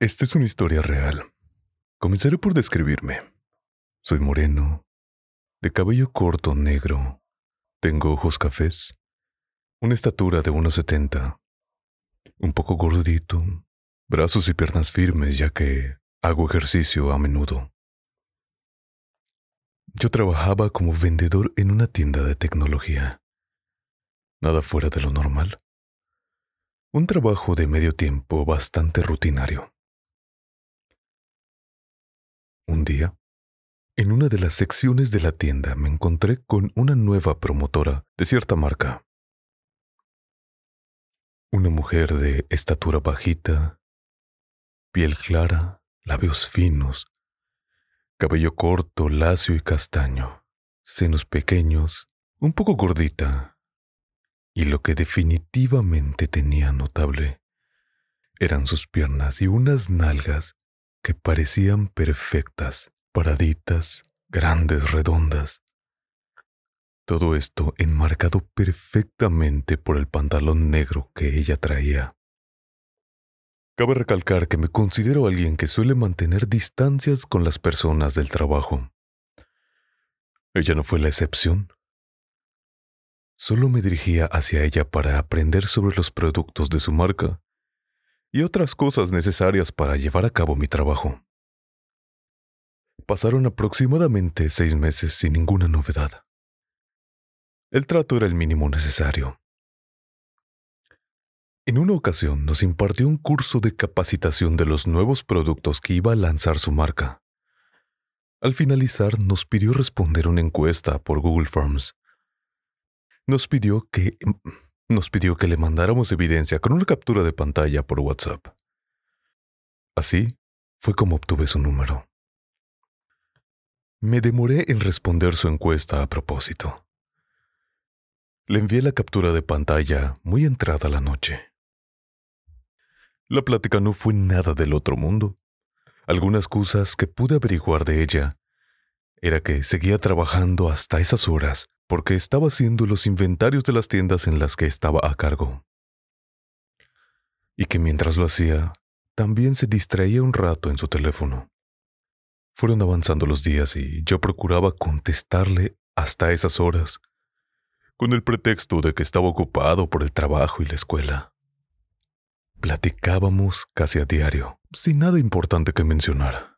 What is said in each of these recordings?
Esta es una historia real. Comenzaré por describirme. Soy moreno, de cabello corto negro, tengo ojos cafés, una estatura de 1,70, un poco gordito, brazos y piernas firmes ya que hago ejercicio a menudo. Yo trabajaba como vendedor en una tienda de tecnología. Nada fuera de lo normal. Un trabajo de medio tiempo bastante rutinario. Un día, en una de las secciones de la tienda me encontré con una nueva promotora de cierta marca. Una mujer de estatura bajita, piel clara, labios finos, cabello corto, lacio y castaño, senos pequeños, un poco gordita, y lo que definitivamente tenía notable eran sus piernas y unas nalgas que parecían perfectas, paraditas, grandes, redondas. Todo esto enmarcado perfectamente por el pantalón negro que ella traía. Cabe recalcar que me considero alguien que suele mantener distancias con las personas del trabajo. Ella no fue la excepción. Solo me dirigía hacia ella para aprender sobre los productos de su marca y otras cosas necesarias para llevar a cabo mi trabajo. Pasaron aproximadamente seis meses sin ninguna novedad. El trato era el mínimo necesario. En una ocasión nos impartió un curso de capacitación de los nuevos productos que iba a lanzar su marca. Al finalizar nos pidió responder una encuesta por Google Forms. Nos pidió que nos pidió que le mandáramos evidencia con una captura de pantalla por WhatsApp. Así fue como obtuve su número. Me demoré en responder su encuesta a propósito. Le envié la captura de pantalla muy entrada la noche. La plática no fue nada del otro mundo. Algunas cosas que pude averiguar de ella era que seguía trabajando hasta esas horas porque estaba haciendo los inventarios de las tiendas en las que estaba a cargo. Y que mientras lo hacía, también se distraía un rato en su teléfono. Fueron avanzando los días y yo procuraba contestarle hasta esas horas, con el pretexto de que estaba ocupado por el trabajo y la escuela. Platicábamos casi a diario, sin nada importante que mencionar.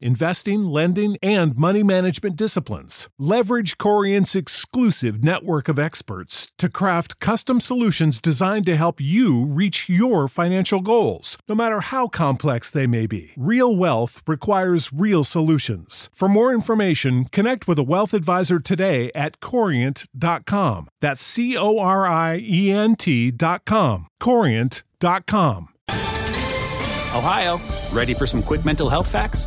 investing, lending, and money management disciplines. Leverage Corient's exclusive network of experts to craft custom solutions designed to help you reach your financial goals, no matter how complex they may be. Real wealth requires real solutions. For more information, connect with a wealth advisor today at corient.com. That's C O R I E N T.com. Corient.com. Ohio, ready for some quick mental health facts?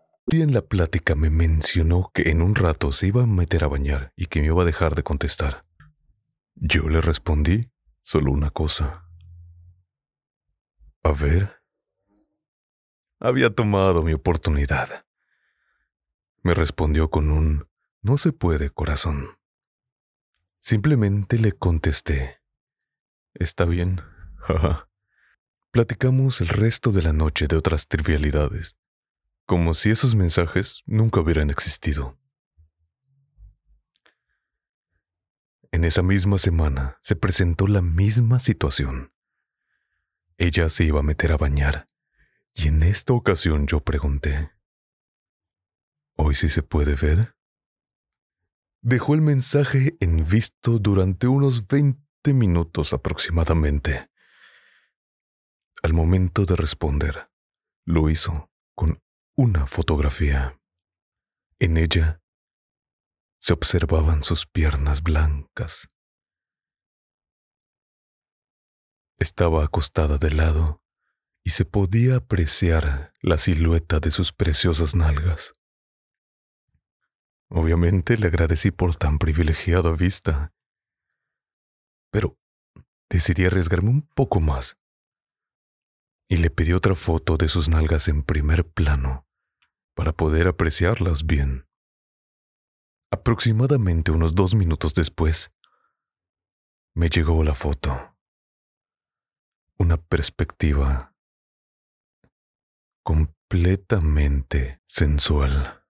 Y en la plática me mencionó que en un rato se iba a meter a bañar y que me iba a dejar de contestar. Yo le respondí solo una cosa. A ver. Había tomado mi oportunidad. Me respondió con un no se puede, corazón. Simplemente le contesté. Está bien. Platicamos el resto de la noche de otras trivialidades, como si esos mensajes nunca hubieran existido. En esa misma semana se presentó la misma situación. Ella se iba a meter a bañar, y en esta ocasión yo pregunté, ¿Hoy sí se puede ver? Dejó el mensaje en visto durante unos 20 minutos aproximadamente. Al momento de responder, lo hizo con una fotografía. En ella se observaban sus piernas blancas. Estaba acostada de lado y se podía apreciar la silueta de sus preciosas nalgas. Obviamente le agradecí por tan privilegiada vista, pero decidí arriesgarme un poco más y le pedí otra foto de sus nalgas en primer plano para poder apreciarlas bien. Aproximadamente unos dos minutos después, me llegó la foto. Una perspectiva completamente sensual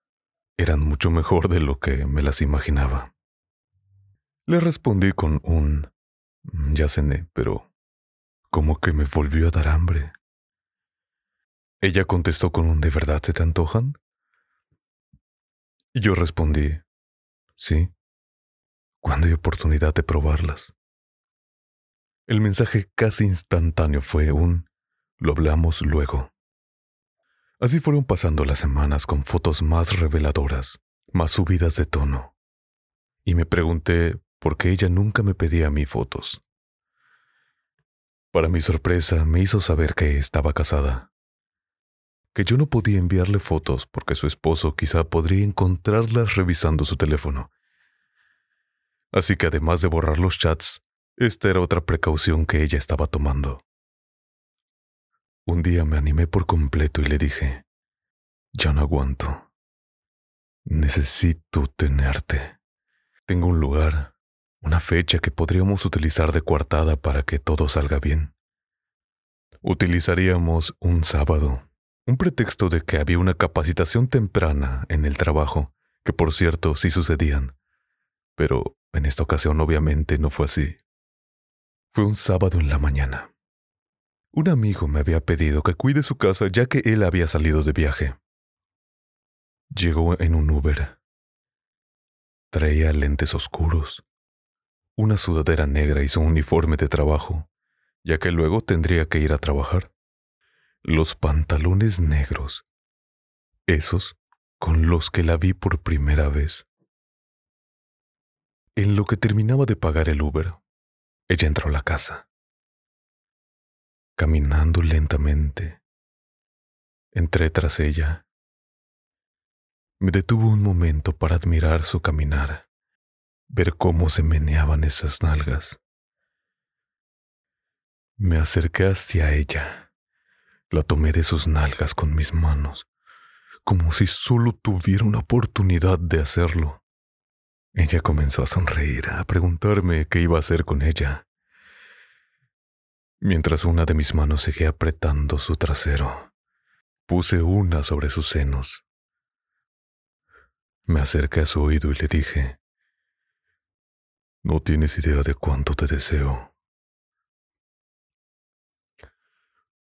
eran mucho mejor de lo que me las imaginaba. Le respondí con un ya cené, pero como que me volvió a dar hambre. Ella contestó con un ¿de verdad se te antojan? Y yo respondí, sí, cuando hay oportunidad de probarlas. El mensaje casi instantáneo fue un lo hablamos luego. Así fueron pasando las semanas con fotos más reveladoras, más subidas de tono. Y me pregunté por qué ella nunca me pedía a mí fotos. Para mi sorpresa, me hizo saber que estaba casada, que yo no podía enviarle fotos porque su esposo quizá podría encontrarlas revisando su teléfono. Así que además de borrar los chats, esta era otra precaución que ella estaba tomando. Un día me animé por completo y le dije, ya no aguanto. Necesito tenerte. Tengo un lugar, una fecha que podríamos utilizar de coartada para que todo salga bien. Utilizaríamos un sábado, un pretexto de que había una capacitación temprana en el trabajo, que por cierto sí sucedían, pero en esta ocasión obviamente no fue así. Fue un sábado en la mañana. Un amigo me había pedido que cuide su casa ya que él había salido de viaje. Llegó en un Uber. Traía lentes oscuros, una sudadera negra y su uniforme de trabajo, ya que luego tendría que ir a trabajar. Los pantalones negros, esos con los que la vi por primera vez. En lo que terminaba de pagar el Uber, ella entró a la casa caminando lentamente. Entré tras ella. Me detuvo un momento para admirar su caminar, ver cómo se meneaban esas nalgas. Me acerqué hacia ella, la tomé de sus nalgas con mis manos, como si solo tuviera una oportunidad de hacerlo. Ella comenzó a sonreír, a preguntarme qué iba a hacer con ella mientras una de mis manos seguía apretando su trasero. Puse una sobre sus senos. Me acerqué a su oído y le dije, No tienes idea de cuánto te deseo.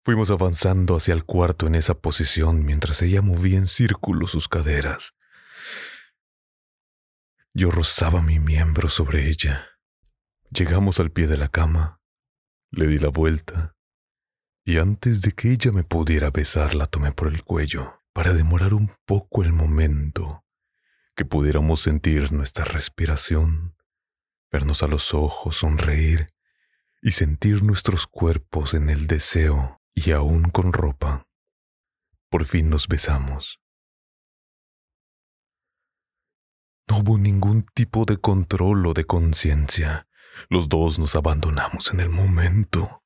Fuimos avanzando hacia el cuarto en esa posición mientras ella movía en círculo sus caderas. Yo rozaba mi miembro sobre ella. Llegamos al pie de la cama, le di la vuelta, y antes de que ella me pudiera besar la tomé por el cuello para demorar un poco el momento que pudiéramos sentir nuestra respiración, vernos a los ojos, sonreír y sentir nuestros cuerpos en el deseo y aún con ropa. Por fin nos besamos. No hubo ningún tipo de control o de conciencia. Los dos nos abandonamos en el momento.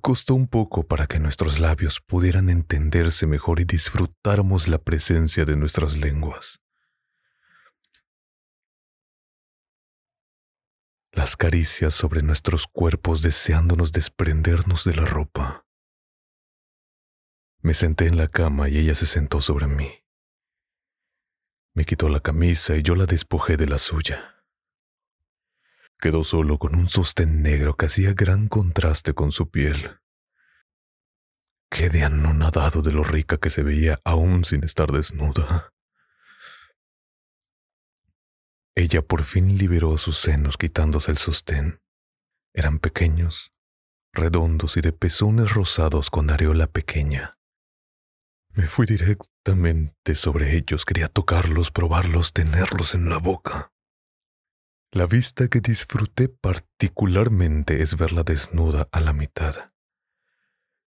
Costó un poco para que nuestros labios pudieran entenderse mejor y disfrutáramos la presencia de nuestras lenguas. Las caricias sobre nuestros cuerpos deseándonos desprendernos de la ropa. Me senté en la cama y ella se sentó sobre mí. Me quitó la camisa y yo la despojé de la suya. Quedó solo con un sostén negro que hacía gran contraste con su piel. Quedé anonadado de lo rica que se veía aún sin estar desnuda. Ella por fin liberó sus senos quitándose el sostén. Eran pequeños, redondos y de pezones rosados con areola pequeña. Me fui directamente sobre ellos, quería tocarlos, probarlos, tenerlos en la boca. La vista que disfruté particularmente es verla desnuda a la mitad.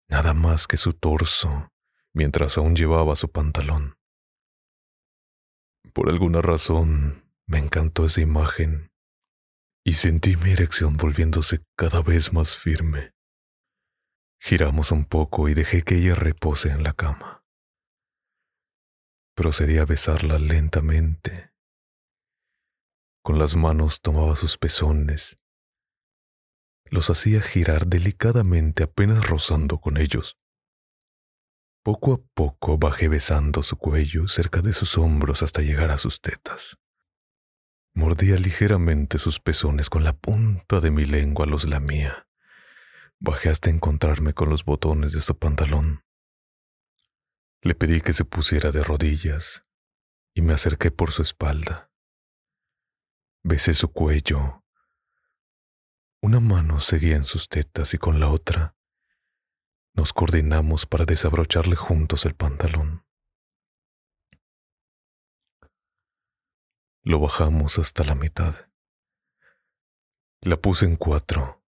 Nada más que su torso, mientras aún llevaba su pantalón. Por alguna razón me encantó esa imagen y sentí mi erección volviéndose cada vez más firme. Giramos un poco y dejé que ella repose en la cama. Procedí a besarla lentamente. Con las manos tomaba sus pezones. Los hacía girar delicadamente apenas rozando con ellos. Poco a poco bajé besando su cuello cerca de sus hombros hasta llegar a sus tetas. Mordía ligeramente sus pezones con la punta de mi lengua, los lamía. Bajé hasta encontrarme con los botones de su pantalón. Le pedí que se pusiera de rodillas y me acerqué por su espalda. Besé su cuello. Una mano seguía en sus tetas y con la otra nos coordinamos para desabrocharle juntos el pantalón. Lo bajamos hasta la mitad. La puse en cuatro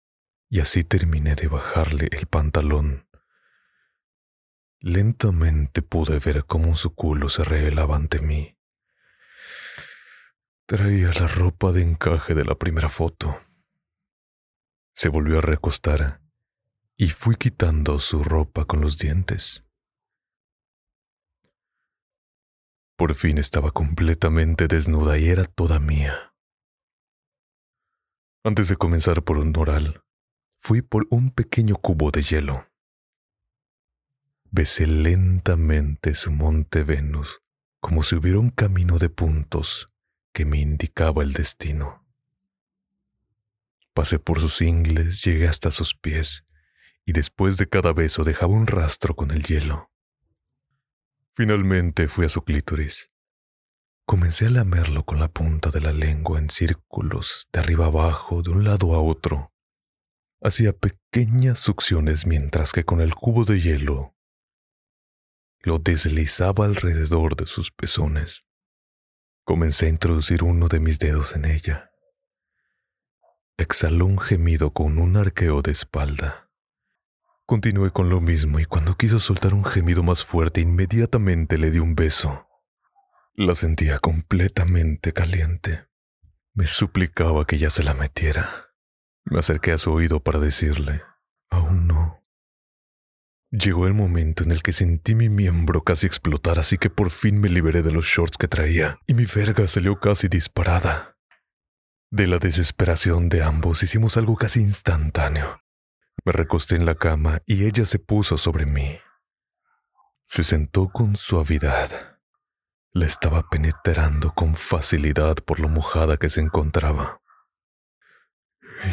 y así terminé de bajarle el pantalón Lentamente pude ver cómo su culo se revelaba ante mí. Traía la ropa de encaje de la primera foto. Se volvió a recostar y fui quitando su ropa con los dientes. Por fin estaba completamente desnuda y era toda mía. Antes de comenzar por un oral, fui por un pequeño cubo de hielo besé lentamente su monte Venus como si hubiera un camino de puntos que me indicaba el destino. Pasé por sus ingles, llegué hasta sus pies, y después de cada beso dejaba un rastro con el hielo. Finalmente fui a su clítoris. Comencé a lamerlo con la punta de la lengua en círculos, de arriba abajo, de un lado a otro. Hacía pequeñas succiones mientras que con el cubo de hielo lo deslizaba alrededor de sus pezones. Comencé a introducir uno de mis dedos en ella. Exhaló un gemido con un arqueo de espalda. Continué con lo mismo y cuando quiso soltar un gemido más fuerte inmediatamente le di un beso. La sentía completamente caliente. Me suplicaba que ya se la metiera. Me acerqué a su oído para decirle, aún no. Llegó el momento en el que sentí mi miembro casi explotar, así que por fin me liberé de los shorts que traía y mi verga salió casi disparada. De la desesperación de ambos hicimos algo casi instantáneo. Me recosté en la cama y ella se puso sobre mí. Se sentó con suavidad. La estaba penetrando con facilidad por lo mojada que se encontraba.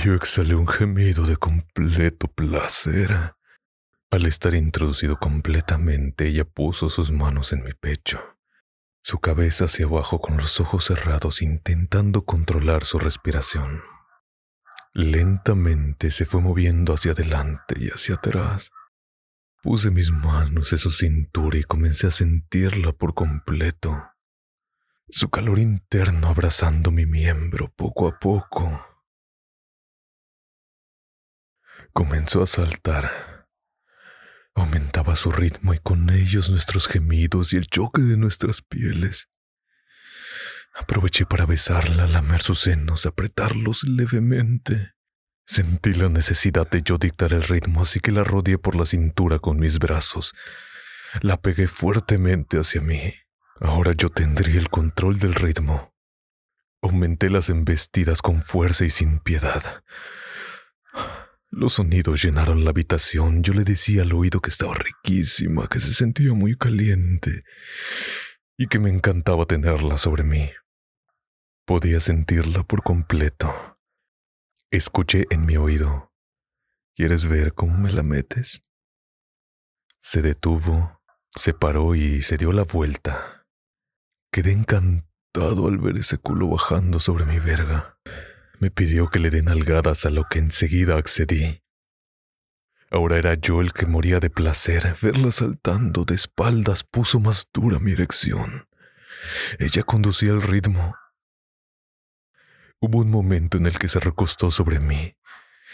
Yo exhalé un gemido de completo placer. Al estar introducido completamente, ella puso sus manos en mi pecho. su cabeza hacia abajo con los ojos cerrados intentando controlar su respiración. Lentamente se fue moviendo hacia adelante y hacia atrás. Puse mis manos en su cintura y comencé a sentirla por completo. Su calor interno abrazando mi miembro poco a poco. Comenzó a saltar. Aumentaba su ritmo y con ellos nuestros gemidos y el choque de nuestras pieles. Aproveché para besarla, lamer sus senos, apretarlos levemente. Sentí la necesidad de yo dictar el ritmo, así que la rodeé por la cintura con mis brazos. La pegué fuertemente hacia mí. Ahora yo tendría el control del ritmo. Aumenté las embestidas con fuerza y sin piedad. Los sonidos llenaron la habitación. Yo le decía al oído que estaba riquísima, que se sentía muy caliente y que me encantaba tenerla sobre mí. Podía sentirla por completo. Escuché en mi oído. ¿Quieres ver cómo me la metes? Se detuvo, se paró y se dio la vuelta. Quedé encantado al ver ese culo bajando sobre mi verga. Me pidió que le den algadas a lo que enseguida accedí. Ahora era yo el que moría de placer. Verla saltando de espaldas puso más dura mi erección. Ella conducía el ritmo. Hubo un momento en el que se recostó sobre mí.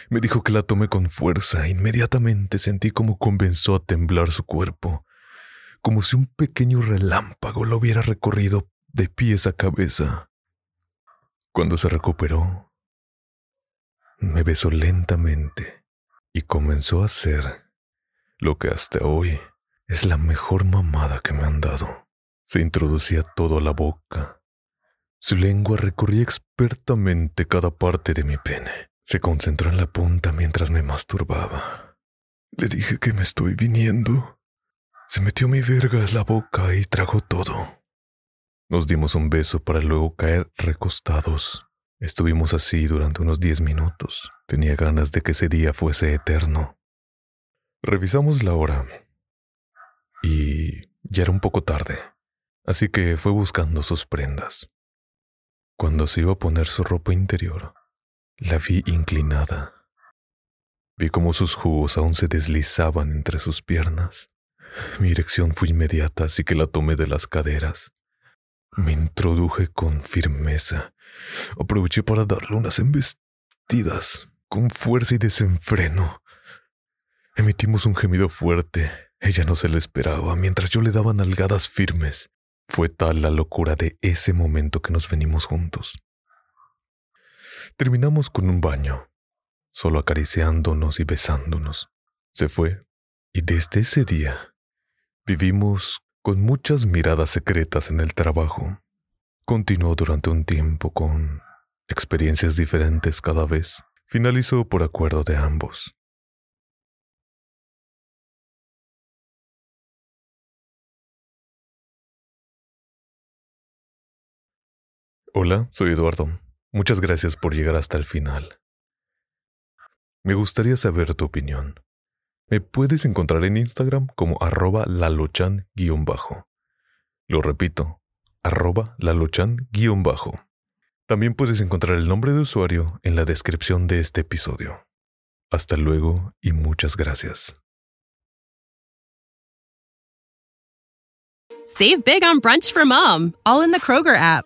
Me dijo que la tomé con fuerza. Inmediatamente sentí como comenzó a temblar su cuerpo, como si un pequeño relámpago lo hubiera recorrido de pies a cabeza. Cuando se recuperó, me besó lentamente y comenzó a hacer lo que hasta hoy es la mejor mamada que me han dado. Se introducía todo a la boca. Su lengua recorría expertamente cada parte de mi pene. Se concentró en la punta mientras me masturbaba. Le dije que me estoy viniendo. Se metió mi verga a la boca y tragó todo. Nos dimos un beso para luego caer recostados Estuvimos así durante unos diez minutos. Tenía ganas de que ese día fuese eterno. Revisamos la hora y ya era un poco tarde, así que fue buscando sus prendas. Cuando se iba a poner su ropa interior, la vi inclinada. Vi cómo sus jugos aún se deslizaban entre sus piernas. Mi erección fue inmediata, así que la tomé de las caderas. Me introduje con firmeza. Aproveché para darle unas embestidas, con fuerza y desenfreno. Emitimos un gemido fuerte. Ella no se lo esperaba, mientras yo le daba nalgadas firmes. Fue tal la locura de ese momento que nos venimos juntos. Terminamos con un baño, solo acariciándonos y besándonos. Se fue, y desde ese día vivimos con muchas miradas secretas en el trabajo. Continuó durante un tiempo con experiencias diferentes cada vez. Finalizó por acuerdo de ambos. Hola, soy Eduardo. Muchas gracias por llegar hasta el final. Me gustaría saber tu opinión. Me puedes encontrar en Instagram como arroba lalochan-bajo. Lo repito, arroba lalochan-bajo. También puedes encontrar el nombre de usuario en la descripción de este episodio. Hasta luego y muchas gracias. Save big on brunch for mom, all in the Kroger app.